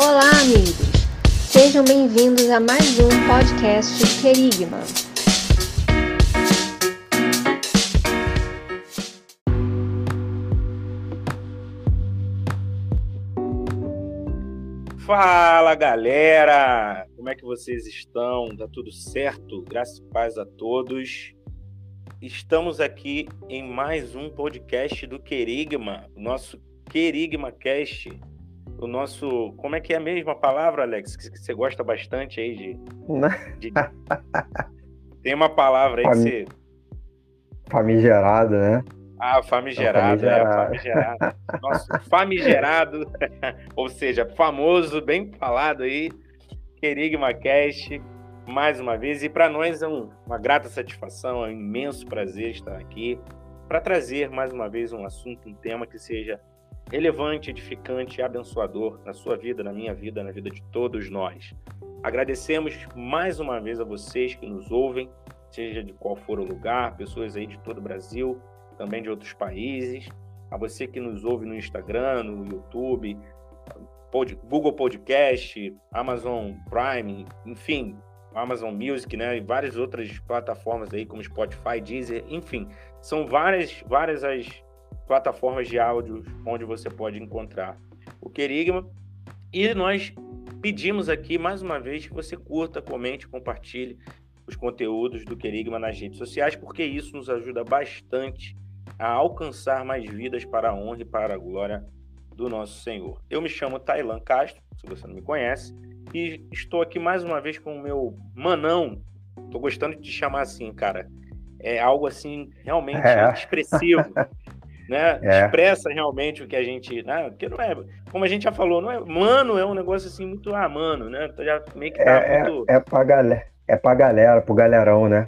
Olá, amigos! Sejam bem-vindos a mais um podcast Querigma. Fala, galera! Como é que vocês estão? Tá tudo certo? Graças e paz a todos. Estamos aqui em mais um podcast do Querigma, nosso Querigma Cast, o nosso. Como é que é a mesma palavra, Alex? Que você gosta bastante aí de. de... Tem uma palavra aí Fam... que você. Famigerado, né? Ah, famigerado, é, famigerado. É, Nosso famigerado, ou seja, famoso, bem falado aí, Querigma Cast, mais uma vez. E para nós é um, uma grata satisfação, é um imenso prazer estar aqui para trazer mais uma vez um assunto, um tema que seja relevante, edificante e abençoador na sua vida, na minha vida, na vida de todos nós. Agradecemos mais uma vez a vocês que nos ouvem, seja de qual for o lugar, pessoas aí de todo o Brasil, também de outros países, a você que nos ouve no Instagram, no YouTube, Google Podcast, Amazon Prime, enfim, Amazon Music, né, e várias outras plataformas aí como Spotify, Deezer, enfim, são várias, várias as plataformas de áudio onde você pode encontrar o Querigma. E nós pedimos aqui mais uma vez que você curta, comente, compartilhe os conteúdos do Querigma nas redes sociais, porque isso nos ajuda bastante a alcançar mais vidas para a honra e para a glória do nosso Senhor. Eu me chamo Tailan Castro, se você não me conhece, e estou aqui mais uma vez com o meu manão. Estou gostando de te chamar assim, cara. É algo assim realmente é. expressivo. né? É. Expressa realmente o que a gente, né? Porque não é, como a gente já falou, não é, mano, é um negócio assim muito ah, mano, né? Então já meio que tá é, muito é, é pra galera, é pra galera, pro galerão, né?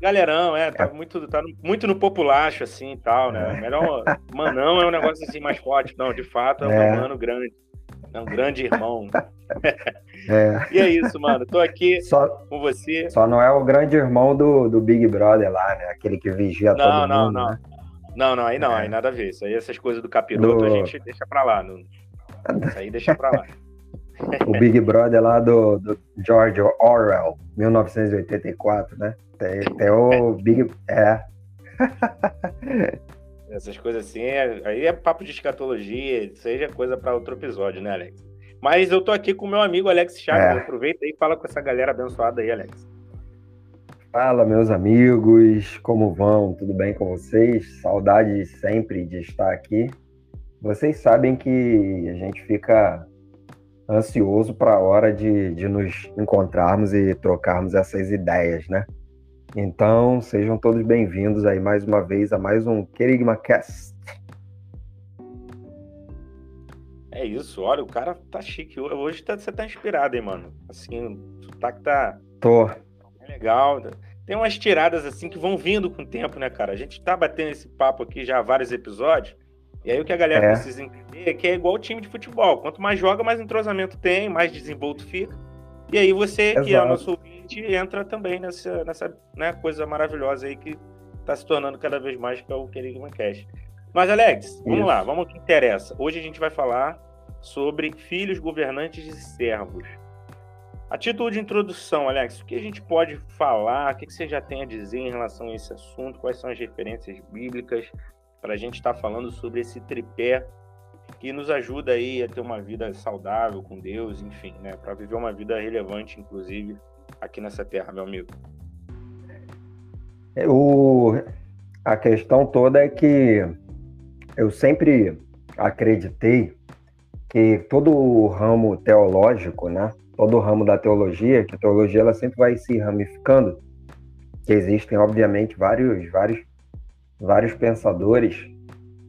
Galerão, é, tá é. muito tá muito no populacho assim e tal, né? É. Melhor manão é um negócio assim mais forte, não, de fato é um é. mano grande. É um grande irmão. É. E é isso, mano. Tô aqui só, com você. Só não é o grande irmão do, do Big Brother lá, né? Aquele que vigia não, todo não, mundo. Não, né? Não, não, aí não, é. aí nada a ver. Isso aí, essas coisas do capiroto, do... a gente deixa pra lá. No... Isso aí deixa pra lá. o Big Brother lá do, do George Orwell, 1984, né? Tem, tem o Big. É. Essas coisas assim, é, aí é papo de escatologia, seja coisa para outro episódio, né, Alex? Mas eu tô aqui com o meu amigo Alex Chaves. É. Aproveita e fala com essa galera abençoada aí, Alex. Fala, meus amigos, como vão? Tudo bem com vocês? Saudade sempre de estar aqui. Vocês sabem que a gente fica ansioso para a hora de, de nos encontrarmos e trocarmos essas ideias, né? Então, sejam todos bem-vindos aí mais uma vez a mais um Querigma Cast. É isso, olha, o cara tá chique. Hoje tá, você tá inspirado, hein, mano? Assim, o sotaque tá. Tô legal. Tem umas tiradas assim que vão vindo com o tempo, né, cara? A gente tá batendo esse papo aqui já há vários episódios. E aí o que a galera é. precisa entender é que é igual o time de futebol. Quanto mais joga, mais entrosamento tem, mais desenvolto fica. E aí você, Exato. que é o nosso ouvinte, entra também nessa, nessa né, coisa maravilhosa aí que está se tornando cada vez mais que é o Querigma Cash. Mas, Alex, vamos Isso. lá, vamos ao que interessa. Hoje a gente vai falar sobre filhos governantes e servos. A título de introdução, Alex, o que a gente pode falar, o que você já tem a dizer em relação a esse assunto, quais são as referências bíblicas para a gente estar tá falando sobre esse tripé que nos ajuda aí a ter uma vida saudável com Deus, enfim, né, para viver uma vida relevante, inclusive, aqui nessa terra, meu amigo. É, o... A questão toda é que eu sempre acreditei que todo o ramo teológico, né, todo o ramo da teologia, que a teologia ela sempre vai se ramificando, que existem obviamente vários vários vários pensadores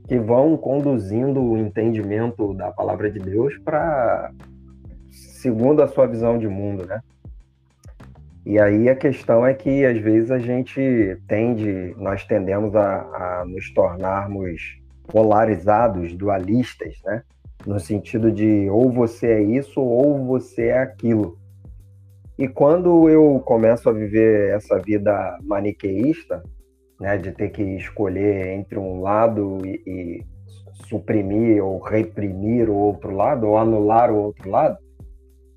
que vão conduzindo o entendimento da palavra de Deus para segundo a sua visão de mundo, né? E aí a questão é que às vezes a gente tende, nós tendemos a, a nos tornarmos polarizados, dualistas, né? No sentido de ou você é isso ou você é aquilo. E quando eu começo a viver essa vida maniqueísta, né, de ter que escolher entre um lado e, e suprimir ou reprimir o outro lado, ou anular o outro lado,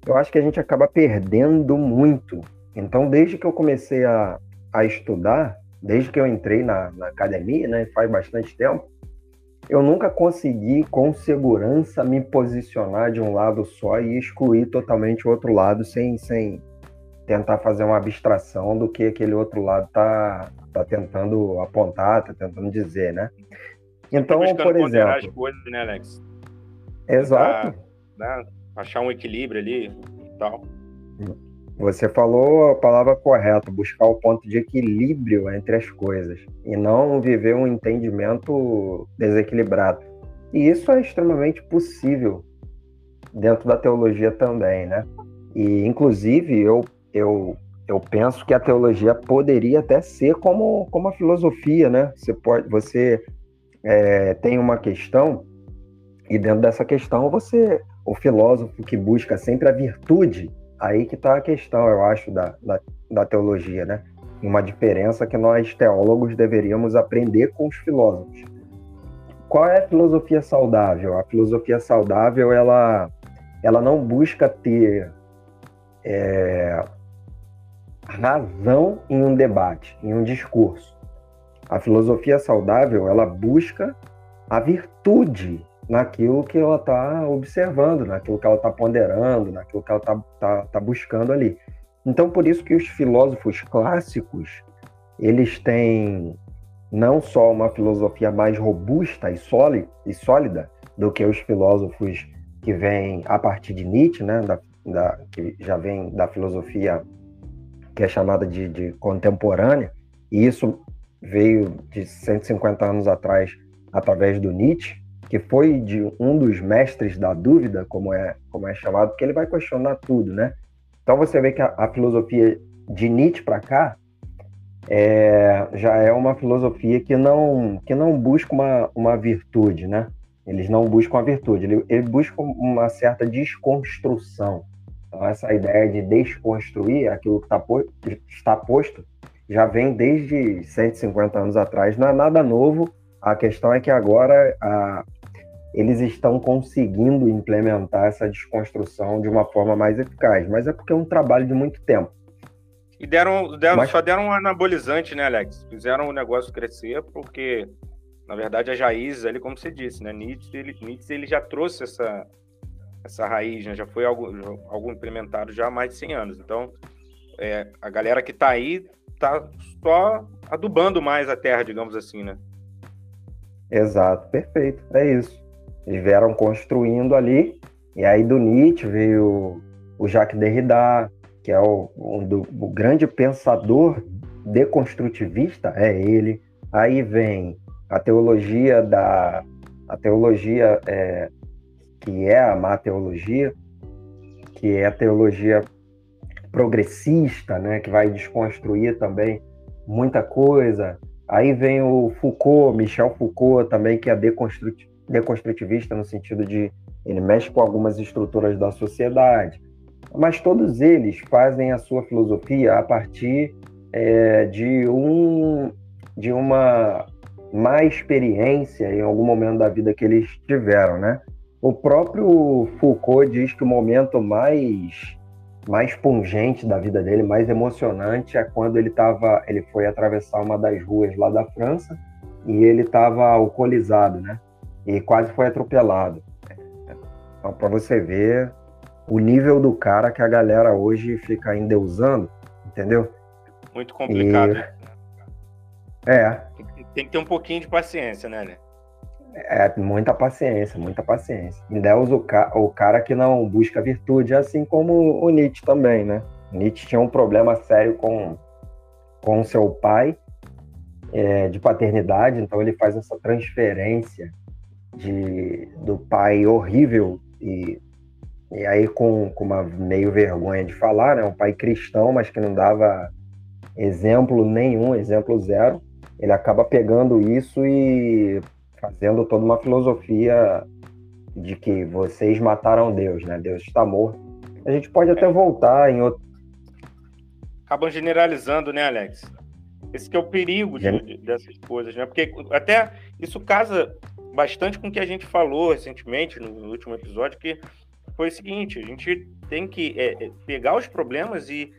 eu acho que a gente acaba perdendo muito. Então, desde que eu comecei a, a estudar, desde que eu entrei na, na academia, né, faz bastante tempo, eu nunca consegui com segurança me posicionar de um lado só e excluir totalmente o outro lado sem, sem tentar fazer uma abstração do que aquele outro lado está tá tentando apontar, está tentando dizer, né? Então, por exemplo... as coisas, né, Alex? Exato. né, achar um equilíbrio ali e tal. Você falou a palavra correta, buscar o ponto de equilíbrio entre as coisas e não viver um entendimento desequilibrado. E isso é extremamente possível dentro da teologia também, né? E inclusive eu eu eu penso que a teologia poderia até ser como como a filosofia, né? Você pode você é, tem uma questão e dentro dessa questão você o filósofo que busca sempre a virtude Aí que está a questão, eu acho, da, da, da teologia, né? Uma diferença que nós teólogos deveríamos aprender com os filósofos. Qual é a filosofia saudável? A filosofia saudável, ela, ela não busca ter é, razão em um debate, em um discurso. A filosofia saudável, ela busca a virtude naquilo que ela está observando, naquilo que ela está ponderando, naquilo que ela está tá, tá buscando ali. Então, por isso que os filósofos clássicos, eles têm não só uma filosofia mais robusta e sólida, e sólida do que os filósofos que vêm a partir de Nietzsche, né, da, da, que já vem da filosofia que é chamada de, de contemporânea, e isso veio de 150 anos atrás através do Nietzsche, que foi de um dos mestres da dúvida, como é, como é chamado, porque ele vai questionar tudo, né? Então você vê que a, a filosofia de Nietzsche para cá é, já é uma filosofia que não, que não busca uma, uma virtude, né? Eles não buscam a virtude, ele, ele busca uma certa desconstrução. Então, essa ideia de desconstruir aquilo que tá po está posto já vem desde 150 anos atrás, não é nada novo. A questão é que agora a, eles estão conseguindo implementar essa desconstrução de uma forma mais eficaz, mas é porque é um trabalho de muito tempo. E deram, deram mas... só deram um anabolizante, né, Alex? Fizeram o negócio crescer porque, na verdade, a raiz ali, como você disse, né, Nietzsche, ele, Nietzsche, ele já trouxe essa, essa raiz, né, já foi algo, algo implementado já há mais de 100 anos. Então, é, a galera que está aí está só adubando mais a terra, digamos assim, né? Exato, perfeito, é isso. Eles vieram construindo ali, e aí do Nietzsche veio o Jacques Derrida, que é o, do, o grande pensador deconstrutivista, é ele. Aí vem a teologia da a teologia é, que é a má teologia, que é a teologia progressista, né, que vai desconstruir também muita coisa. Aí vem o Foucault, Michel Foucault também, que é deconstrutivista deconstrutivista no sentido de ele mexe com algumas estruturas da sociedade, mas todos eles fazem a sua filosofia a partir é, de um de uma má experiência em algum momento da vida que eles tiveram, né? O próprio Foucault diz que o momento mais mais pungente da vida dele, mais emocionante, é quando ele tava, ele foi atravessar uma das ruas lá da França e ele estava alcoolizado, né? E quase foi atropelado. Então, para você ver o nível do cara que a galera hoje fica endeusando, entendeu? Muito complicado. E... É. Tem que ter um pouquinho de paciência, né, né? É, muita paciência, muita paciência. Endeusa o, ca... o cara que não busca virtude, assim como o Nietzsche também, né? Nietzsche tinha um problema sério com, com seu pai é, de paternidade, então ele faz essa transferência de, do pai horrível e, e aí com, com uma meio vergonha de falar, né? Um pai cristão, mas que não dava exemplo nenhum, exemplo zero. Ele acaba pegando isso e fazendo toda uma filosofia de que vocês mataram Deus, né? Deus está morto. A gente pode até voltar em outro. Acabam generalizando, né, Alex? Esse que é o perigo de, dessas coisas, né? Porque até isso casa bastante com o que a gente falou recentemente, no último episódio, que foi o seguinte: a gente tem que é, é pegar os problemas e,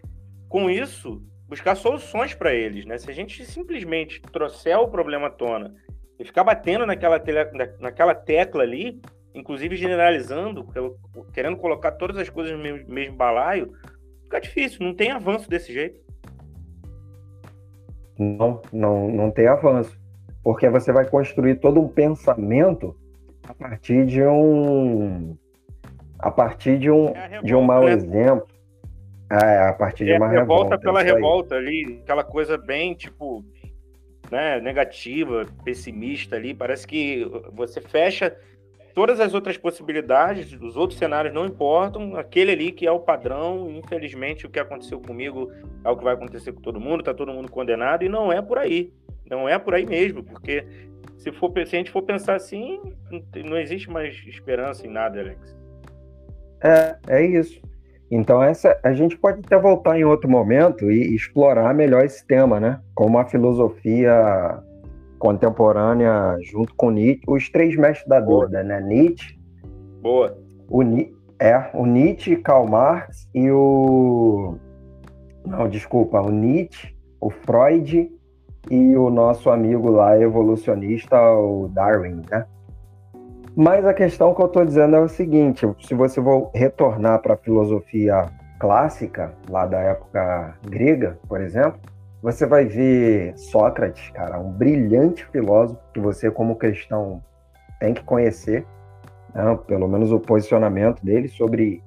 com isso, buscar soluções para eles, né? Se a gente simplesmente trouxer o problema à tona e ficar batendo naquela, naquela tecla ali, inclusive generalizando, querendo colocar todas as coisas no mesmo, mesmo balaio, fica difícil, não tem avanço desse jeito. Não, não, não tem avanço. Porque você vai construir todo um pensamento a partir de um. A partir de um, é revolta, de um mau né? exemplo. É, a partir é de uma revolta. Revolta pela revolta ali, aquela coisa bem, tipo, né, negativa, pessimista ali. Parece que você fecha todas as outras possibilidades, os outros cenários não importam, aquele ali que é o padrão, infelizmente o que aconteceu comigo é o que vai acontecer com todo mundo, tá todo mundo condenado, e não é por aí. Não é por aí mesmo, porque se, for, se a gente for pensar assim, não existe mais esperança em nada, Alex. É, é isso. Então essa a gente pode até voltar em outro momento e explorar melhor esse tema, né? Como a filosofia contemporânea junto com Nietzsche, os três mestres da dúvida, né? Nietzsche. Boa. O, é, o Nietzsche, Karl Marx e o. Não, desculpa, o Nietzsche, o Freud e o nosso amigo lá evolucionista, o Darwin, né? Mas a questão que eu estou dizendo é o seguinte: se você for retornar para a filosofia clássica, lá da época grega, por exemplo, você vai ver Sócrates, cara, um brilhante filósofo que você, como cristão, tem que conhecer, né? pelo menos o posicionamento dele sobre,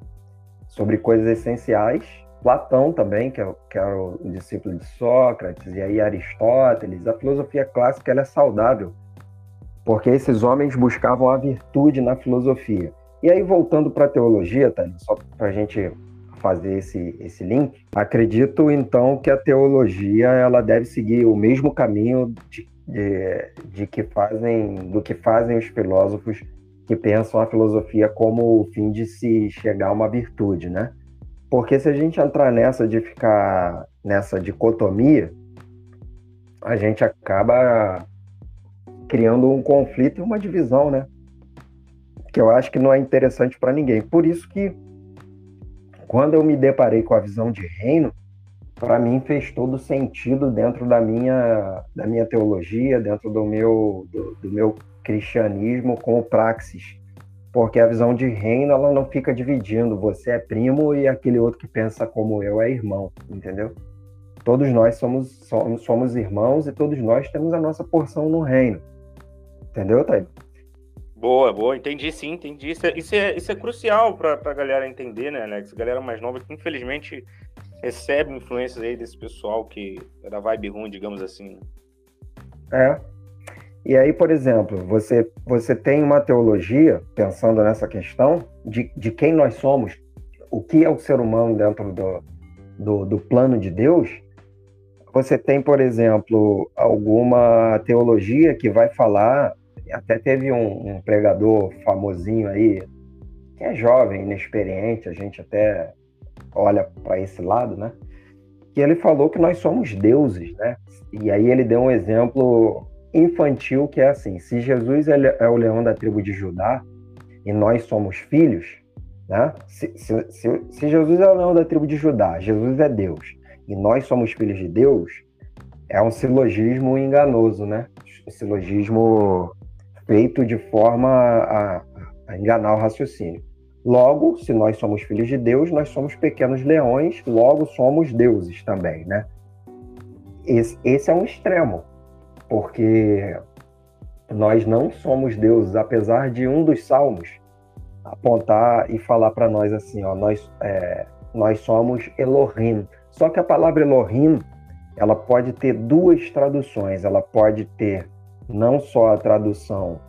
sobre coisas essenciais. Platão também, que, é, que era o discípulo de Sócrates, e aí Aristóteles. A filosofia clássica ela é saudável, porque esses homens buscavam a virtude na filosofia. E aí, voltando para a teologia, tá? só para a gente fazer esse, esse link, acredito então que a teologia ela deve seguir o mesmo caminho de, de, de que fazem, do que fazem os filósofos que pensam a filosofia como o fim de se chegar a uma virtude, né? Porque se a gente entrar nessa de ficar nessa dicotomia, a gente acaba criando um conflito e uma divisão, né? Que eu acho que não é interessante para ninguém. Por isso que quando eu me deparei com a visão de reino, para mim fez todo sentido dentro da minha, da minha teologia, dentro do meu, do, do meu cristianismo com o praxis. Porque a visão de reino ela não fica dividindo, você é primo e aquele outro que pensa como eu é irmão, entendeu? Todos nós somos, somos, somos irmãos e todos nós temos a nossa porção no reino. Entendeu, Thay? Boa, boa, entendi sim, entendi. Isso é, isso é, isso é crucial para a galera entender, né, Alex? Galera mais nova que infelizmente recebe influências aí desse pessoal que é da vibe ruim, digamos assim. Né? É. E aí, por exemplo, você, você tem uma teologia, pensando nessa questão, de, de quem nós somos, o que é o ser humano dentro do, do, do plano de Deus. Você tem, por exemplo, alguma teologia que vai falar até teve um, um pregador famosinho aí, que é jovem, inexperiente, a gente até olha para esse lado, né? Que ele falou que nós somos deuses, né? E aí ele deu um exemplo infantil que é assim: se Jesus é o leão da tribo de Judá e nós somos filhos, né? Se, se, se, se Jesus é o leão da tribo de Judá, Jesus é Deus e nós somos filhos de Deus, é um silogismo enganoso, né? silogismo feito de forma a, a enganar o raciocínio. Logo, se nós somos filhos de Deus, nós somos pequenos leões, logo somos deuses também, né? Esse, esse, é um extremo, porque nós não somos deuses, apesar de um dos salmos apontar e falar para nós assim, ó, nós, é, nós somos Elohim. Só que a palavra Elohim, ela pode ter duas traduções, ela pode ter não só a tradução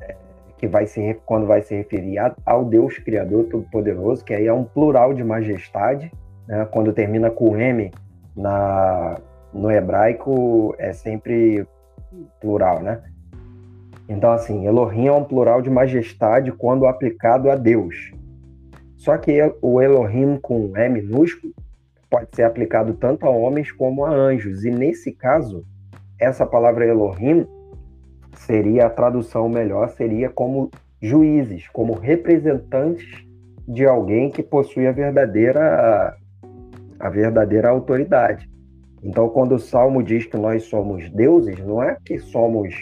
é, que vai se quando vai se referir ao Deus Criador Todo-Poderoso, que aí é um plural de majestade, né? quando termina com M na, no hebraico é sempre plural, né? Então, assim, Elohim é um plural de majestade quando aplicado a Deus. Só que o Elohim com E minúsculo pode ser aplicado tanto a homens como a anjos. E nesse caso, essa palavra Elohim seria a tradução melhor, seria como juízes, como representantes de alguém que possui a verdadeira a verdadeira autoridade. Então, quando o Salmo diz que nós somos deuses, não é que somos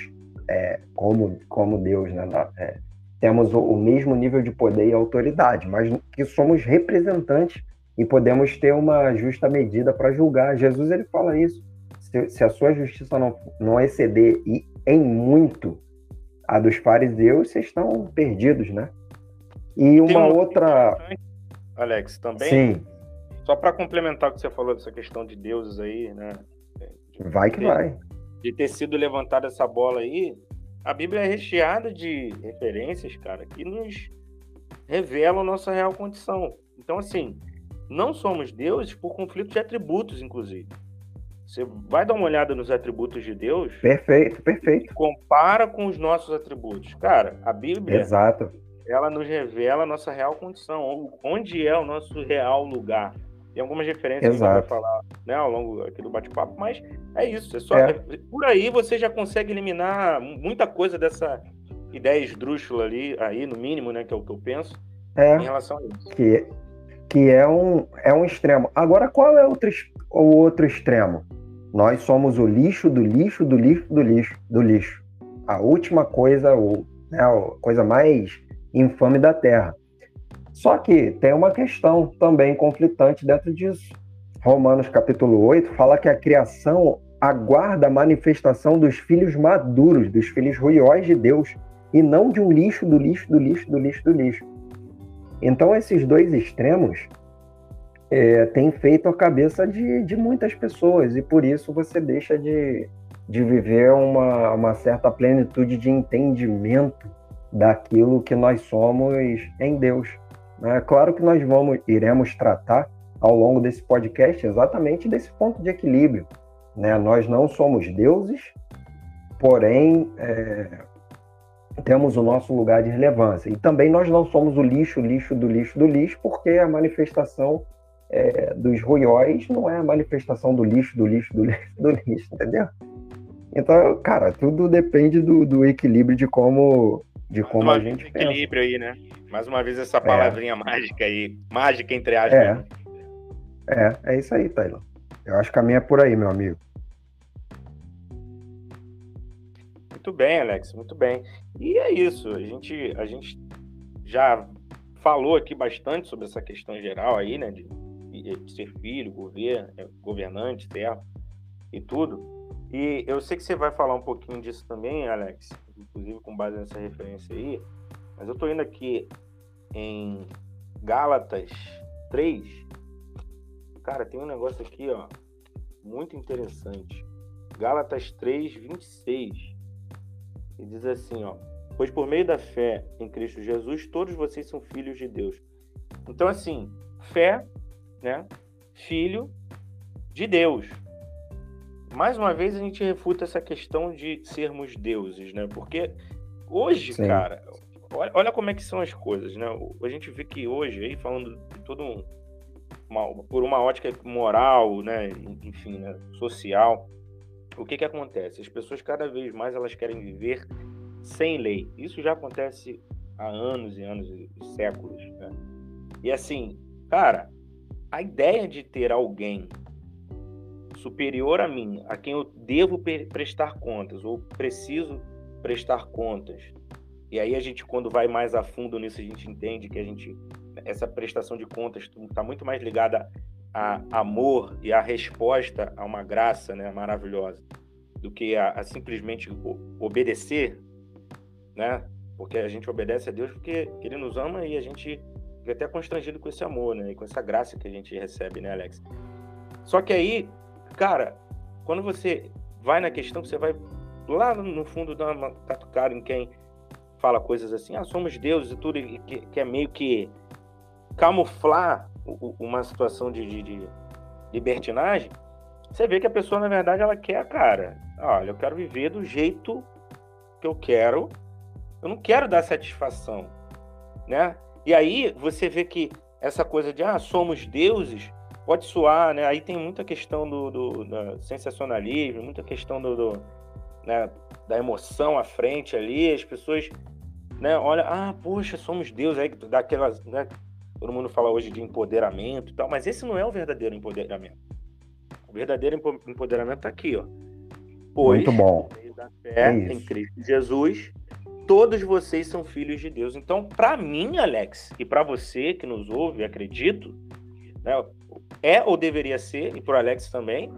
é, como, como Deus, né? É, temos o, o, mesmo nível de poder e autoridade, mas que somos representantes e podemos ter uma justa medida para julgar. Jesus ele fala isso. Se, se, a sua justiça não, não exceder e em muito a dos fariseus, vocês estão perdidos, né? E uma outra. Alex, também. Sim. Só para complementar o que você falou dessa questão de deuses aí, né? De vai que ter, vai. De ter sido levantada essa bola aí, a Bíblia é recheada de referências, cara, que nos revelam nossa real condição. Então, assim, não somos deuses por conflito de atributos, inclusive. Você vai dar uma olhada nos atributos de Deus. Perfeito, perfeito. Compara com os nossos atributos. Cara, a Bíblia. Exato. Ela nos revela a nossa real condição, onde é o nosso real lugar. Tem algumas referências Exato. que a gente vai falar né, ao longo aqui do bate-papo, mas é isso. É só, é. Por aí você já consegue eliminar muita coisa dessa ideia esdrúxula ali, aí, no mínimo, né? Que é o que eu penso, é. em relação a isso. Que, que é, um, é um extremo. Agora, qual é outro, o outro extremo? Nós somos o lixo do lixo do lixo do lixo do lixo. A última coisa, o, né, a coisa mais infame da Terra. Só que tem uma questão também conflitante dentro disso. Romanos capítulo 8 fala que a criação aguarda a manifestação dos filhos maduros, dos filhos ruióis de Deus, e não de um lixo, do lixo, do lixo, do lixo, do lixo. Então, esses dois extremos é, têm feito a cabeça de, de muitas pessoas, e por isso você deixa de, de viver uma, uma certa plenitude de entendimento daquilo que nós somos em Deus. É claro que nós vamos, iremos tratar ao longo desse podcast exatamente desse ponto de equilíbrio. Né? Nós não somos deuses, porém é, temos o nosso lugar de relevância. E também nós não somos o lixo, lixo do lixo do lixo, porque a manifestação é, dos ruióis não é a manifestação do lixo, do lixo, do lixo, do lixo, entendeu? Então, cara, tudo depende do, do equilíbrio de como de como a gente pensa. equilíbrio aí, né? Mais uma vez essa palavrinha é. mágica aí, mágica entre aspas. É. é, é isso aí, Taylor. Eu acho que a minha é por aí, meu amigo. Muito bem, Alex, muito bem. E é isso, a gente, a gente já falou aqui bastante sobre essa questão geral aí, né, de, de ser filho, governo, é, governante, terra e tudo. E eu sei que você vai falar um pouquinho disso também, Alex, inclusive com base nessa referência aí, mas eu tô indo aqui em Gálatas 3. Cara, tem um negócio aqui, ó, muito interessante. Gálatas 3, 26. E diz assim, ó: Pois por meio da fé em Cristo Jesus, todos vocês são filhos de Deus. Então, assim, fé, né? Filho de Deus mais uma vez a gente refuta essa questão de sermos deuses, né? Porque hoje, Sim. cara, olha, olha, como é que são as coisas, né? A gente vê que hoje, aí falando de todo um, uma, por uma ótica moral, né? Enfim, né? social, o que que acontece? As pessoas cada vez mais elas querem viver sem lei. Isso já acontece há anos e anos e séculos, né? E assim, cara, a ideia de ter alguém superior a mim, a quem eu devo prestar contas ou preciso prestar contas. E aí a gente, quando vai mais a fundo nisso, a gente entende que a gente essa prestação de contas está muito mais ligada a amor e a resposta a uma graça, né, maravilhosa, do que a, a simplesmente obedecer, né? Porque a gente obedece a Deus porque Ele nos ama e a gente fica até constrangido com esse amor, né? E com essa graça que a gente recebe, né, Alex? Só que aí Cara, quando você vai na questão, você vai lá no fundo dar uma catucada em quem fala coisas assim, ah, somos deuses e tudo, e que, que é meio que camuflar uma situação de, de, de, libertinagem, você vê que a pessoa, na verdade, ela quer, cara, olha, eu quero viver do jeito que eu quero, eu não quero dar satisfação, né? E aí você vê que essa coisa de, ah, somos deuses, pode soar, né? Aí tem muita questão do, do, do sensacionalismo, muita questão do, do né, da emoção à frente ali, as pessoas, né? Olha, ah, poxa, somos Deus, aí daquelas, né? Todo mundo fala hoje de empoderamento e tal, mas esse não é o verdadeiro empoderamento. O verdadeiro empoderamento está aqui, ó. Pois, Muito bom. Da fé é em Cristo Jesus, todos vocês são filhos de Deus. Então, para mim, Alex, e para você que nos ouve, acredito, né, é ou deveria ser, e para Alex também,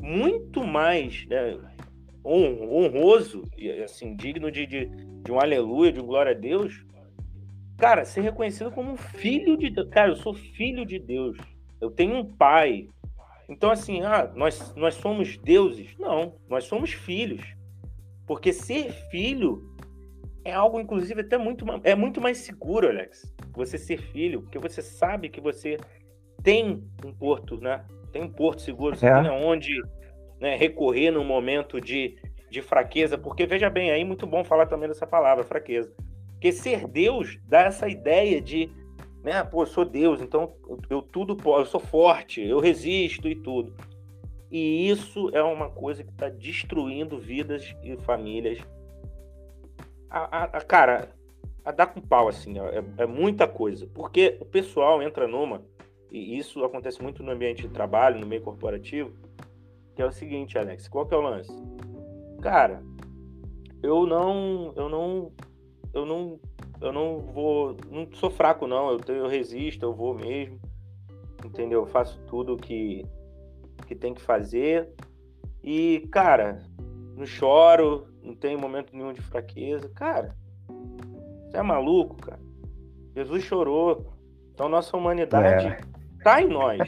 muito mais né, honroso assim digno de, de, de, um aleluia, de um glória a Deus, cara, ser reconhecido como filho de Deus. Cara, eu sou filho de Deus. Eu tenho um pai. Então, assim, ah, nós, nós somos deuses? Não, nós somos filhos. Porque ser filho é algo, inclusive, até muito, é muito mais seguro, Alex. Você ser filho, porque você sabe que você tem um porto, né? Tem um porto seguro, é. tem aonde né, recorrer no momento de, de fraqueza, porque veja bem, aí muito bom falar também dessa palavra, fraqueza. Porque ser Deus dá essa ideia de, né, pô, eu sou Deus, então eu tudo posso, eu sou forte, eu resisto e tudo. E isso é uma coisa que está destruindo vidas e famílias. A, a, a, cara, a dar com pau, assim, é, é muita coisa. Porque o pessoal entra numa, e isso acontece muito no ambiente de trabalho, no meio corporativo, que é o seguinte, Alex, qual que é o lance? Cara, eu não, eu não, eu não, eu não vou, não sou fraco não, eu, eu resisto, eu vou mesmo, entendeu? Eu faço tudo que que tem que fazer e, cara, não choro, não tenho momento nenhum de fraqueza, cara. Você é maluco, cara? Jesus chorou, então nossa humanidade é. Tá em nós.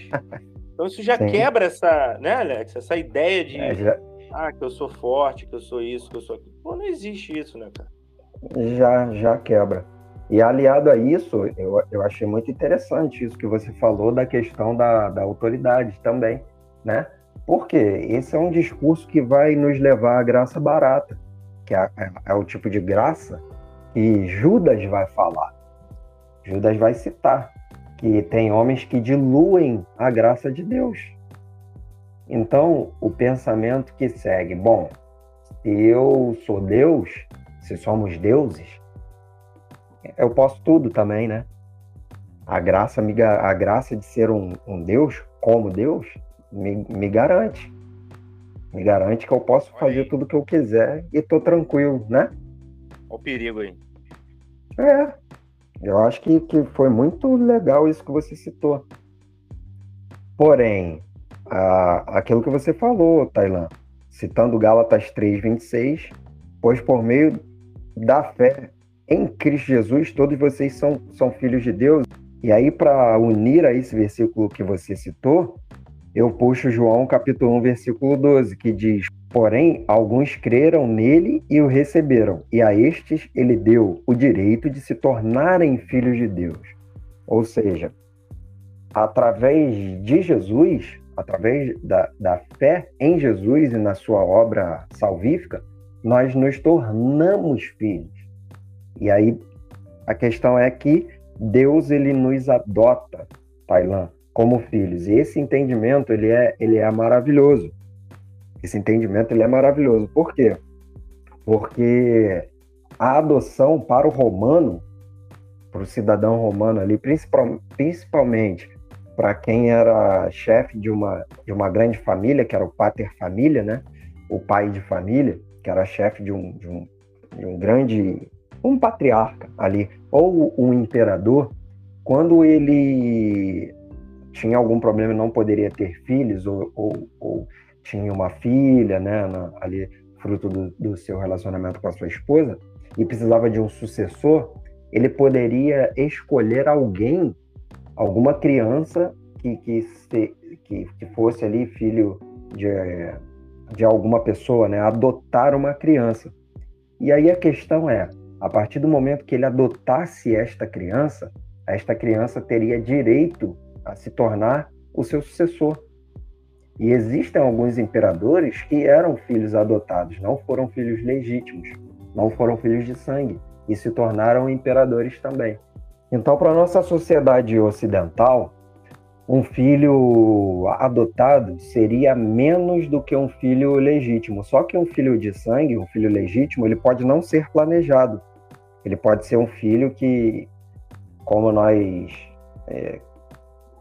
Então isso já Sim. quebra essa, né, Alex? Essa ideia de é, já... ah, que eu sou forte, que eu sou isso, que eu sou aquilo. Pô, não existe isso, né, cara? Já, já quebra. E aliado a isso, eu, eu achei muito interessante isso que você falou da questão da, da autoridade também, né? Porque esse é um discurso que vai nos levar à graça barata, que é, é, é o tipo de graça que Judas vai falar. Judas vai citar que tem homens que diluem a graça de Deus. Então, o pensamento que segue, bom, se eu sou Deus, se somos deuses, eu posso tudo também, né? A graça, me, a graça de ser um, um Deus, como Deus, me, me garante. Me garante que eu posso fazer tudo o que eu quiser e tô tranquilo, né? Olha o perigo aí. É, eu acho que, que foi muito legal isso que você citou. Porém, a, aquilo que você falou, Tailan, citando Gálatas 3,26, pois por meio da fé em Cristo Jesus, todos vocês são, são filhos de Deus. E aí, para unir a esse versículo que você citou, eu puxo João capítulo 1, versículo 12, que diz: Porém, alguns creram nele e o receberam, e a estes ele deu o direito de se tornarem filhos de Deus. Ou seja, através de Jesus, através da, da fé em Jesus e na sua obra salvífica, nós nos tornamos filhos. E aí a questão é que Deus ele nos adota, Tailã, como filhos. E esse entendimento ele é, ele é maravilhoso. Esse entendimento ele é maravilhoso. Por quê? Porque a adoção para o romano, para o cidadão romano ali, principal, principalmente para quem era chefe de uma, de uma grande família, que era o pater família, né? o pai de família, que era chefe de um, de um, de um grande, um patriarca ali, ou um imperador, quando ele tinha algum problema e não poderia ter filhos, ou, ou, ou tinha uma filha, né, na, ali fruto do, do, seu relacionamento com a sua esposa, e precisava de um sucessor, ele poderia escolher alguém, alguma criança que, que, se, que, que fosse ali filho de, de alguma pessoa, né, adotar uma criança. E aí a questão é, a partir do momento que ele adotasse esta criança, esta criança teria direito a se tornar o seu sucessor. E existem alguns imperadores que eram filhos adotados, não foram filhos legítimos, não foram filhos de sangue e se tornaram imperadores também. Então, para nossa sociedade ocidental, um filho adotado seria menos do que um filho legítimo. Só que um filho de sangue, um filho legítimo, ele pode não ser planejado. Ele pode ser um filho que, como nós é,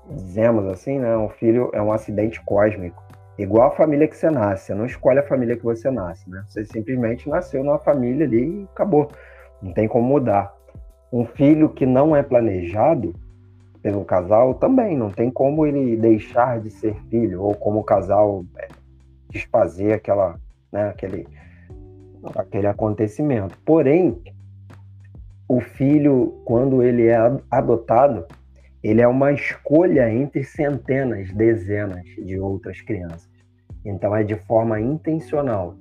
dizemos assim, né? Um filho é um acidente cósmico. Igual a família que você nasce. Você não escolhe a família que você nasce, né? Você simplesmente nasceu numa família ali e acabou. Não tem como mudar. Um filho que não é planejado pelo casal também não tem como ele deixar de ser filho ou como o casal é, desfazer aquela, né, aquele, aquele acontecimento. Porém, o filho, quando ele é adotado, ele é uma escolha entre centenas, dezenas de outras crianças. Então é de forma intencional.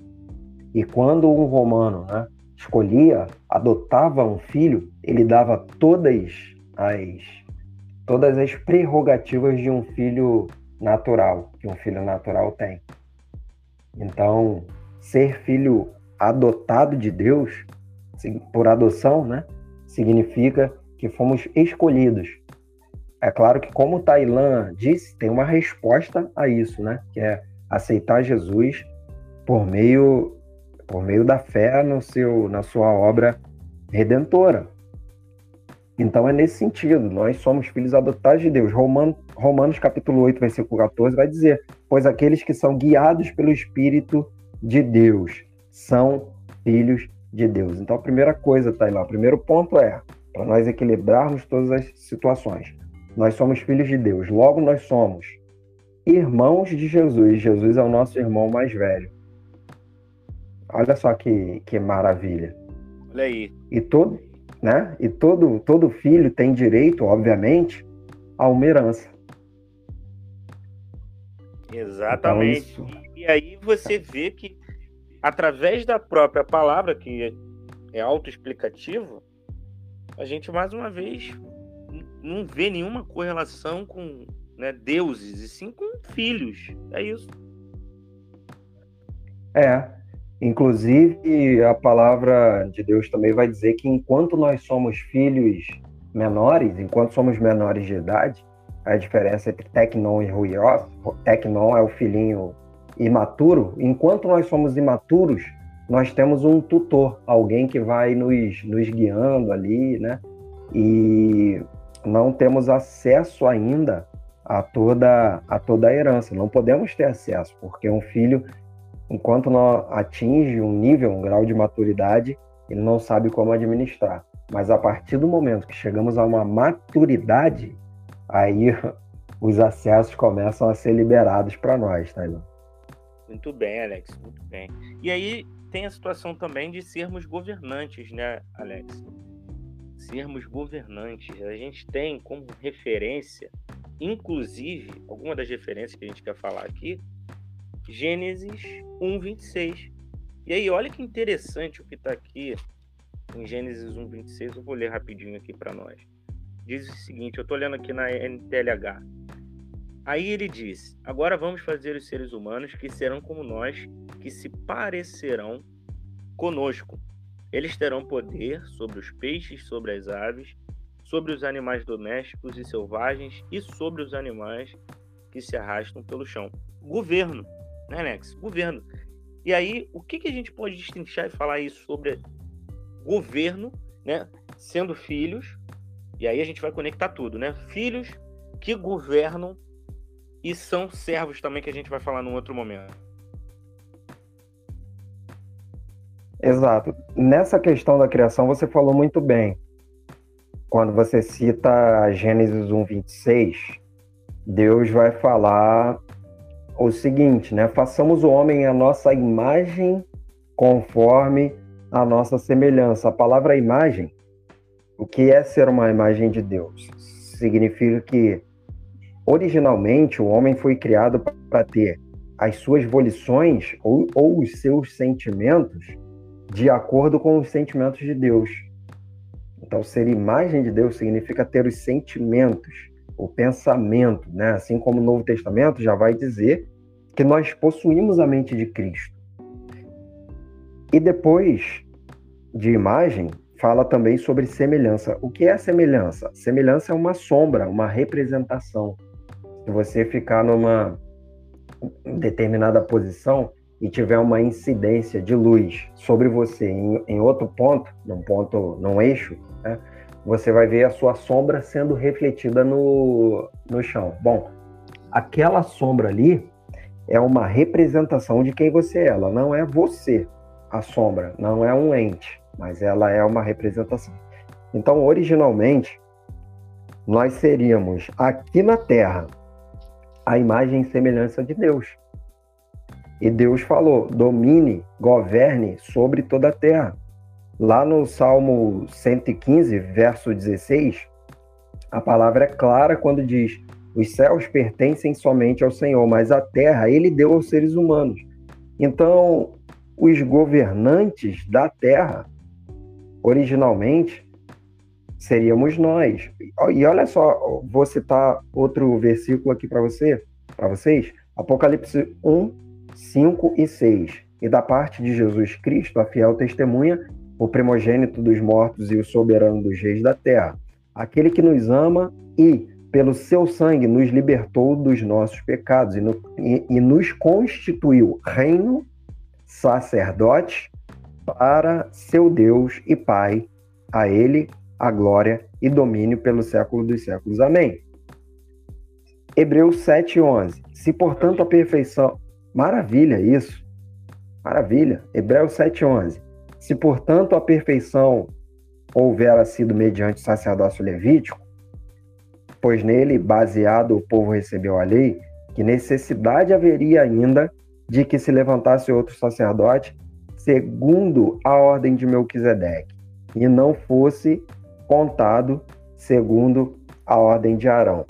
E quando um romano né, escolhia, adotava um filho, ele dava todas as todas as prerrogativas de um filho natural, que um filho natural tem. Então, ser filho adotado de Deus, por adoção, né, significa que fomos escolhidos. É claro que, como Tailã disse, tem uma resposta a isso, né, que é aceitar Jesus por meio por meio da fé no seu na sua obra redentora. Então é nesse sentido, nós somos filhos adotados de Deus. Romanos, Romanos capítulo 8, versículo 14 vai dizer: "Pois aqueles que são guiados pelo espírito de Deus são filhos de Deus". Então a primeira coisa lá, o primeiro ponto é para nós equilibrarmos todas as situações. Nós somos filhos de Deus, logo nós somos irmãos de Jesus. Jesus é o nosso irmão mais velho. Olha só que, que maravilha. Olha aí. E todo, né? E todo, todo filho tem direito, obviamente, a uma herança. Exatamente. Então, isso... E aí você vê que, através da própria palavra, que é autoexplicativo, a gente mais uma vez não vê nenhuma correlação com né, deuses, e sim com filhos. É isso. É. Inclusive, a palavra de Deus também vai dizer que enquanto nós somos filhos menores, enquanto somos menores de idade, a diferença entre Tecnon e Ruios, Tecnon é o filhinho imaturo, enquanto nós somos imaturos, nós temos um tutor, alguém que vai nos, nos guiando ali, né? E não temos acesso ainda a toda, a toda a herança. Não podemos ter acesso, porque um filho, enquanto não atinge um nível, um grau de maturidade, ele não sabe como administrar. Mas a partir do momento que chegamos a uma maturidade, aí os acessos começam a ser liberados para nós, Taylor. Muito bem, Alex, muito bem. E aí tem a situação também de sermos governantes, né, Alex? Sermos governantes. A gente tem como referência Inclusive, alguma das referências que a gente quer falar aqui, Gênesis 1, 26. E aí, olha que interessante o que está aqui em Gênesis 1, 26. Eu vou ler rapidinho aqui para nós. Diz o seguinte: eu estou lendo aqui na NTLH. Aí ele diz: Agora vamos fazer os seres humanos que serão como nós, que se parecerão conosco. Eles terão poder sobre os peixes, sobre as aves, sobre os animais domésticos e selvagens e sobre os animais que se arrastam pelo chão. Governo, né, Alex? Governo. E aí, o que, que a gente pode destrinchar e falar isso sobre governo, né? Sendo filhos, e aí a gente vai conectar tudo, né? Filhos que governam e são servos também, que a gente vai falar num outro momento. Exato. Nessa questão da criação, você falou muito bem quando você cita Gênesis 1, 26, Deus vai falar o seguinte, né? Façamos o homem a nossa imagem conforme a nossa semelhança. A palavra imagem, o que é ser uma imagem de Deus? Significa que originalmente o homem foi criado para ter as suas volições ou, ou os seus sentimentos de acordo com os sentimentos de Deus. Então, ser imagem de Deus significa ter os sentimentos, o pensamento, né? Assim como o Novo Testamento já vai dizer que nós possuímos a mente de Cristo. E depois de imagem, fala também sobre semelhança. O que é semelhança? Semelhança é uma sombra, uma representação. Se você ficar numa determinada posição e tiver uma incidência de luz sobre você em, em outro ponto, num ponto, num eixo, né? você vai ver a sua sombra sendo refletida no, no chão. Bom, aquela sombra ali é uma representação de quem você é. Ela não é você, a sombra, não é um ente, mas ela é uma representação. Então, originalmente, nós seríamos aqui na Terra a imagem e semelhança de Deus. E Deus falou: domine, governe sobre toda a terra. Lá no Salmo 115, verso 16, a palavra é clara quando diz: os céus pertencem somente ao Senhor, mas a terra ele deu aos seres humanos. Então, os governantes da terra, originalmente, seríamos nós. E olha só, vou citar outro versículo aqui para você, para vocês, Apocalipse 1, 5 e 6. E da parte de Jesus Cristo, a fiel testemunha, o primogênito dos mortos e o soberano dos reis da terra, aquele que nos ama e, pelo seu sangue, nos libertou dos nossos pecados e, no, e, e nos constituiu reino, sacerdote para seu Deus e Pai. A ele a glória e domínio pelo século dos séculos. Amém. Hebreus 7:11. Se portanto a perfeição, maravilha isso. Maravilha. Hebreus 7:11. Se portanto a perfeição houvera sido mediante sacerdócio levítico, pois nele baseado o povo recebeu a lei, que necessidade haveria ainda de que se levantasse outro sacerdote segundo a ordem de Melquisedeque, e não fosse contado segundo a ordem de Arão.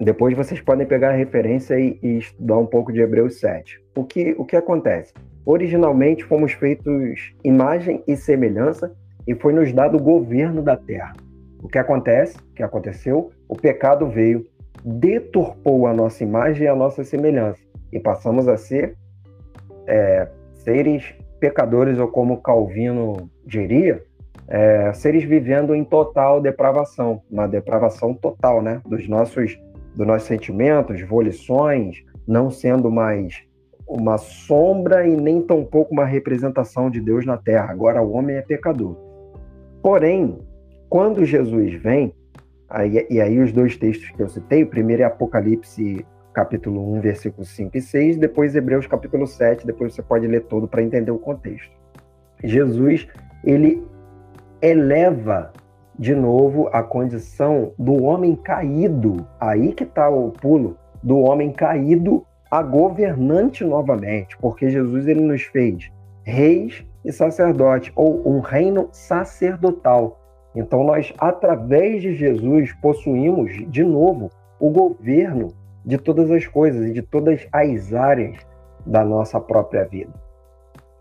Depois vocês podem pegar a referência e, e, estudar um pouco de Hebreus 7. O que, o que acontece? Originalmente fomos feitos imagem e semelhança e foi nos dado o governo da terra. O que acontece? O que aconteceu? O pecado veio, deturpou a nossa imagem e a nossa semelhança e passamos a ser é, seres pecadores, ou como Calvino diria, é, seres vivendo em total depravação, uma depravação total, né, dos nossos, dos nossos sentimentos, volições, não sendo mais uma sombra e nem tampouco uma representação de Deus na Terra. Agora o homem é pecador. Porém, quando Jesus vem, aí, e aí os dois textos que eu citei, o primeiro é Apocalipse capítulo 1, versículos 5 e 6, depois Hebreus capítulo 7, depois você pode ler todo para entender o contexto. Jesus, ele eleva de novo a condição do homem caído. Aí que está o pulo do homem caído a governante novamente, porque Jesus ele nos fez reis e sacerdotes ou um reino sacerdotal. Então nós através de Jesus possuímos de novo o governo de todas as coisas e de todas as áreas da nossa própria vida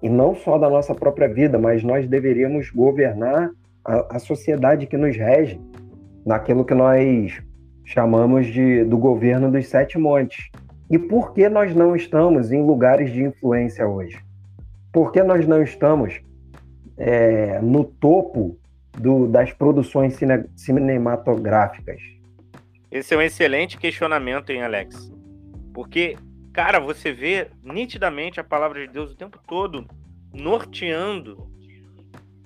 e não só da nossa própria vida, mas nós deveríamos governar a, a sociedade que nos rege, naquilo que nós chamamos de do governo dos sete montes. E por que nós não estamos em lugares de influência hoje? Por que nós não estamos é, no topo do, das produções cine, cinematográficas? Esse é um excelente questionamento, hein, Alex? Porque cara, você vê nitidamente a palavra de Deus o tempo todo norteando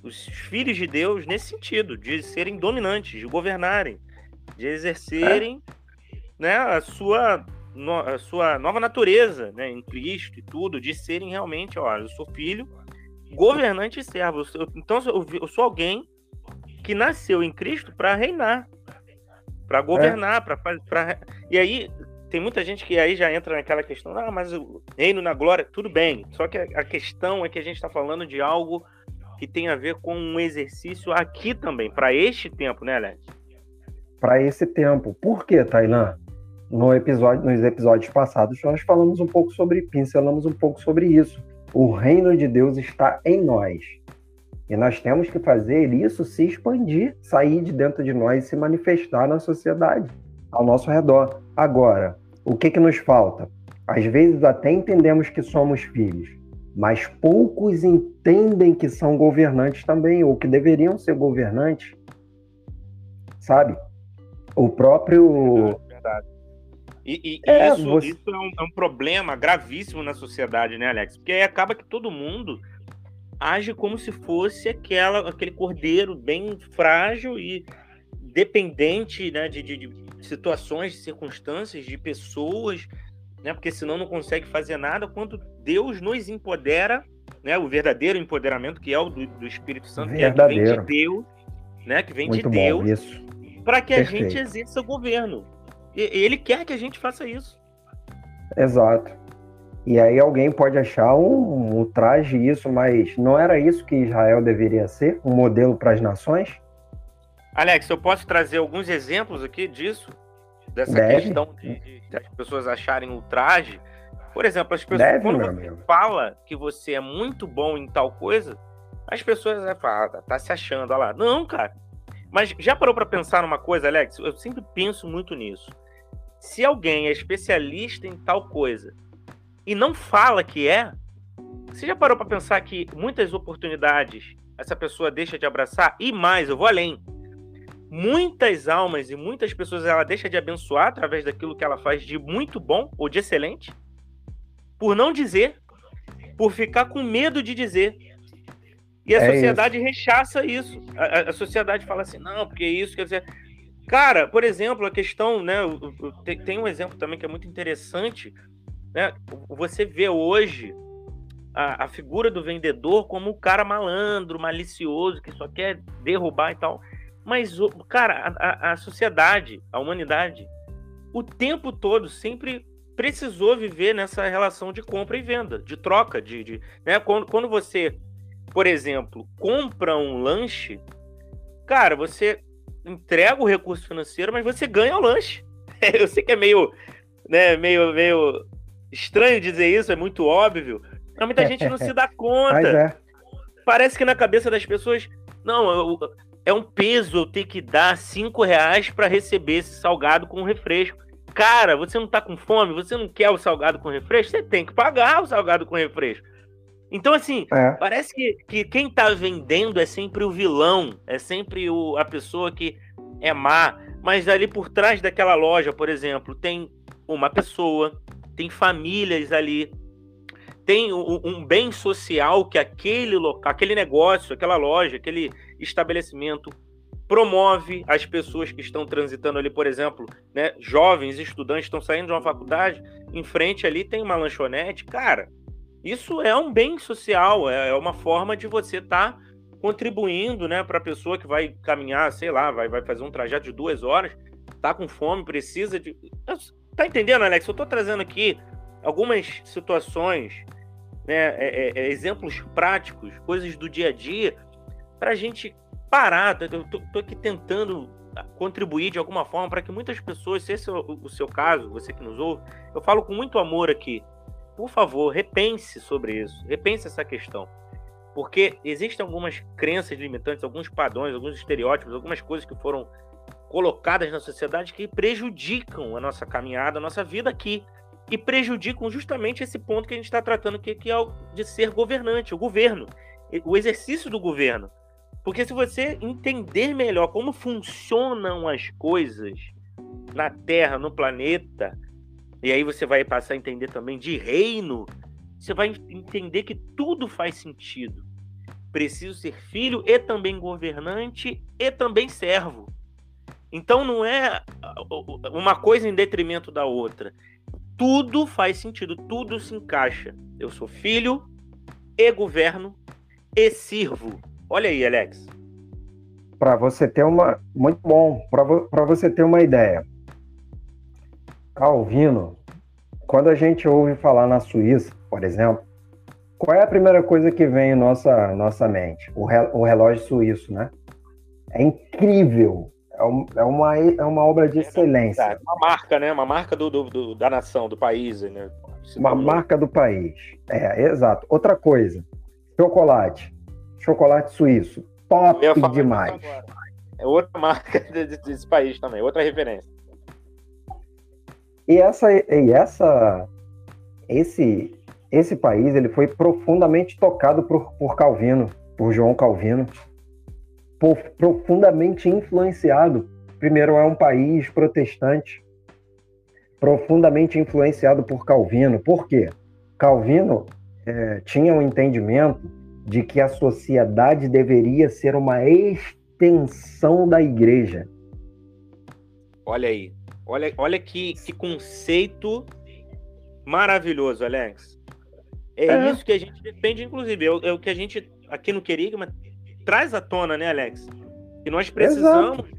os filhos de Deus nesse sentido, de serem dominantes, de governarem, de exercerem é. né, a, sua, no, a sua nova natureza né, em Cristo e tudo, de serem realmente, olha, eu sou filho, governante e servo. então eu, eu sou alguém que nasceu em Cristo para reinar, para governar, é. para. E aí, tem muita gente que aí já entra naquela questão, ah, mas o reino na glória, tudo bem. Só que a questão é que a gente está falando de algo que tem a ver com um exercício aqui também, para este tempo, né, Alex? Para esse tempo. Por que, Tailã? No episódio, nos episódios passados, nós falamos um pouco sobre, pincelamos um pouco sobre isso. O reino de Deus está em nós. E nós temos que fazer isso se expandir, sair de dentro de nós e se manifestar na sociedade, ao nosso redor. Agora, o que, que nos falta? Às vezes até entendemos que somos filhos, mas poucos entendem que são governantes também, ou que deveriam ser governantes, sabe? O próprio. Verdade, verdade. E, e é, isso, você... isso é, um, é, um, problema gravíssimo na sociedade, né, Alex? Porque aí acaba que todo mundo age como se fosse aquela, aquele cordeiro bem frágil e dependente né, de, de, de situações, de circunstâncias, de pessoas, né, porque senão não consegue fazer nada. Quando Deus nos empodera, né, o verdadeiro empoderamento, que é o do, do Espírito Santo, que, é, que vem de Deus, né, que vem Muito de Deus, para que Perfeito. a gente exerça o governo. E, ele quer que a gente faça isso. Exato. E aí alguém pode achar um, um traje isso, mas não era isso que Israel deveria ser? Um modelo para as nações? Alex, eu posso trazer alguns exemplos aqui disso? Dessa Deve. questão de, de, de, as pessoas acharem o traje. Por exemplo, as pessoas, Deve, quando você amigo. fala que você é muito bom em tal coisa, as pessoas vão falar, ah, tá, tá se achando, olha lá. Não, cara. Mas já parou para pensar numa coisa, Alex? Eu sempre penso muito nisso. Se alguém é especialista em tal coisa e não fala que é, você já parou para pensar que muitas oportunidades essa pessoa deixa de abraçar? E mais, eu vou além. Muitas almas e muitas pessoas ela deixa de abençoar através daquilo que ela faz de muito bom ou de excelente, por não dizer, por ficar com medo de dizer. E a é sociedade isso. rechaça isso. A, a, sociedade fala assim, não, porque isso quer dizer. Cara, por exemplo, a questão, né? Tem, um exemplo também que é muito interessante né? Você vê hoje a, a, figura do vendedor como um cara malandro, malicioso, que só quer derrubar e tal. Mas, cara, a, a sociedade, a humanidade, o tempo todo sempre precisou viver nessa relação de compra e venda, de troca, de, de né? quando, quando você, por exemplo, compra um lanche, cara, você entrega o recurso financeiro, mas você ganha o lanche. Eu sei que é meio, né, meio, meio estranho dizer isso, é muito óbvio, mas muita gente não se dá conta. É. Parece que na cabeça das pessoas, não, eu, é um peso eu ter que dar cinco reais para receber esse salgado com refresco. Cara, você não tá com fome, você não quer o salgado com refresco, você tem que pagar o salgado com refresco. Então, assim, é. parece que, que quem tá vendendo é sempre o vilão, é sempre o, a pessoa que é má. Mas ali por trás daquela loja, por exemplo, tem uma pessoa tem famílias ali, tem um, um bem social que aquele local, aquele negócio, aquela loja, aquele estabelecimento promove as pessoas que estão transitando ali, por exemplo, né, jovens estudantes estão saindo de uma faculdade, em frente ali tem uma lanchonete, cara. Isso é um bem social, é, é uma forma de você estar tá contribuindo, né, para a pessoa que vai caminhar, sei lá, vai, vai fazer um trajeto de duas horas, tá com fome, precisa de. Tá entendendo, Alex? Eu tô trazendo aqui algumas situações, né, é, é, é exemplos práticos, coisas do dia a dia, para a gente parar. Eu tô, tô, aqui tentando contribuir de alguma forma para que muitas pessoas, se esse é o seu caso, você que nos ouve, eu falo com muito amor aqui. Por favor, repense sobre isso, repense essa questão. Porque existem algumas crenças limitantes, alguns padrões, alguns estereótipos, algumas coisas que foram colocadas na sociedade que prejudicam a nossa caminhada, a nossa vida aqui. E prejudicam justamente esse ponto que a gente está tratando, que, que é o de ser governante, o governo, o exercício do governo. Porque se você entender melhor como funcionam as coisas na Terra, no planeta, e aí você vai passar a entender também de reino, você vai entender que tudo faz sentido. Preciso ser filho e também governante e também servo. Então não é uma coisa em detrimento da outra. Tudo faz sentido, tudo se encaixa. Eu sou filho e governo e sirvo. Olha aí, Alex. Para você ter uma. Muito bom. Para você ter uma ideia. Calvino, quando a gente ouve falar na Suíça, por exemplo, qual é a primeira coisa que vem em nossa, nossa mente? O, o relógio suíço, né? É incrível é, um, é, uma, é uma obra de excelência. É uma marca, né? Uma marca do, do, do da nação, do país. Né? uma marca do país. É, exato. Outra coisa, chocolate. Chocolate suíço. Top demais. É outra marca desse país também, outra referência. E essa, e essa, esse, esse país ele foi profundamente tocado por, por Calvino, por João Calvino profundamente influenciado. Primeiro, é um país protestante, profundamente influenciado por Calvino. Por quê? Calvino é, tinha um entendimento de que a sociedade deveria ser uma extensão da igreja. Olha aí, olha, olha que, que conceito maravilhoso, Alex. É, é, isso que a gente defende, inclusive, é o, é o que a gente aqui no Querigma traz à tona, né, Alex? Que nós precisamos Exato.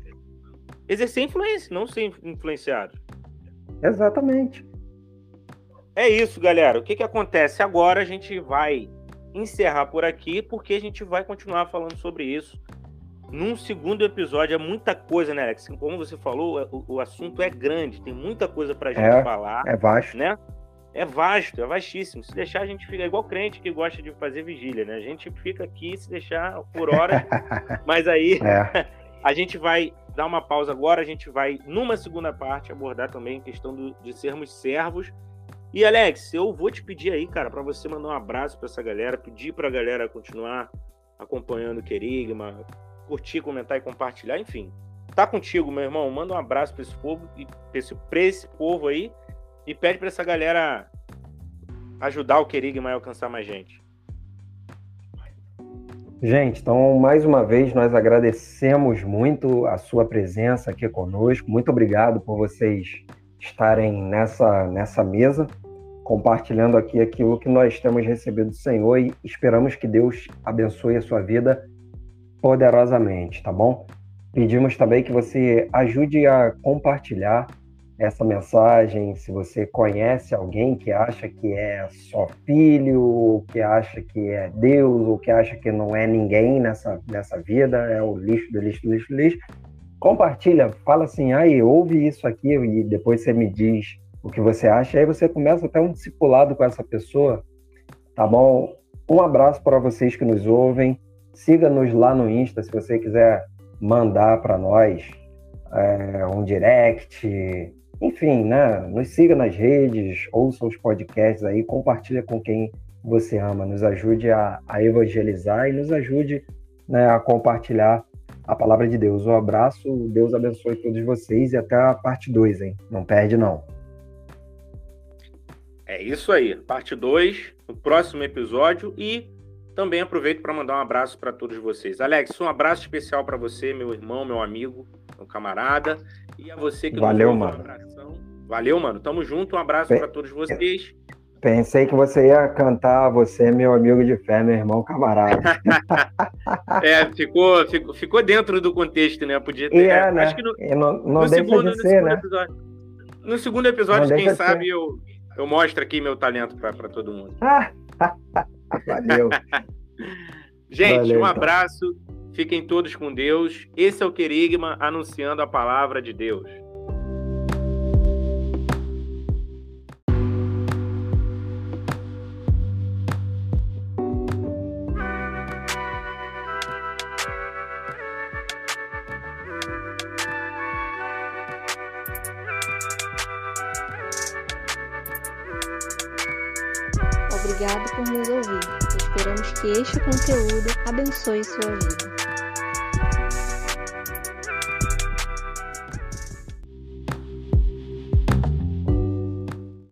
exercer influência, não ser influenciado. Exatamente. É isso, galera. O que, que acontece? Agora a gente vai encerrar por aqui, porque a gente vai continuar falando sobre isso num segundo episódio. É muita coisa, né, Alex? Como você falou, o, o assunto é grande, tem muita coisa pra gente é, falar. É vasto. Né? É vasto, é vastíssimo. Se deixar, a gente fica igual crente que gosta de fazer vigília, né? A gente fica aqui, se deixar por hora, mas aí é. a gente vai dar uma pausa agora, a gente vai, numa segunda parte, abordar também a questão do, de sermos servos e Alex, eu vou te pedir aí, cara, para você mandar um abraço para essa galera, pedir para a galera continuar acompanhando o Querigma, curtir, comentar e compartilhar, enfim. Tá contigo, meu irmão. Manda um abraço para esse povo e para esse, esse povo aí e pede para essa galera ajudar o Querigma a alcançar mais gente. Gente, então mais uma vez nós agradecemos muito a sua presença aqui conosco. Muito obrigado por vocês estarem nessa, nessa mesa, compartilhando aqui aquilo que nós temos recebido do Senhor e esperamos que Deus abençoe a sua vida poderosamente, tá bom? Pedimos também que você ajude a compartilhar essa mensagem. Se você conhece alguém que acha que é só filho, ou que acha que é Deus, ou que acha que não é ninguém nessa, nessa vida, é o lixo do lixo do lixo do lixo, compartilha, fala assim, aí, ouve isso aqui e depois você me diz o que você acha, aí você começa até um discipulado com essa pessoa, tá bom? Um abraço para vocês que nos ouvem, siga-nos lá no Insta se você quiser mandar para nós é, um direct, enfim, né? Nos siga nas redes, ouça os podcasts aí, compartilha com quem você ama, nos ajude a, a evangelizar e nos ajude né, a compartilhar a palavra de Deus. Um abraço, Deus abençoe todos vocês e até a parte 2, hein? Não perde, não. É isso aí, parte 2, no próximo episódio e também aproveito para mandar um abraço para todos vocês. Alex, um abraço especial para você, meu irmão, meu amigo, camarada, e a você que Valeu, mano. Um Valeu, mano. Tamo junto. Um abraço para todos vocês. Pensei que você ia cantar Você é meu amigo de fé, meu irmão camarada. é, ficou, ficou, ficou dentro do contexto, né? Podia ter. E é, né? Acho que no, não, não no segundo, de ser, no né? Episódio, no segundo episódio, quem sabe eu, eu mostro aqui meu talento para todo mundo. Valeu. Gente, Valeu, um então. Fiquem todos com Deus. Esse é o Querigma anunciando a palavra de Deus. Obrigado por nos ouvir. Esperamos que este conteúdo abençoe sua vida.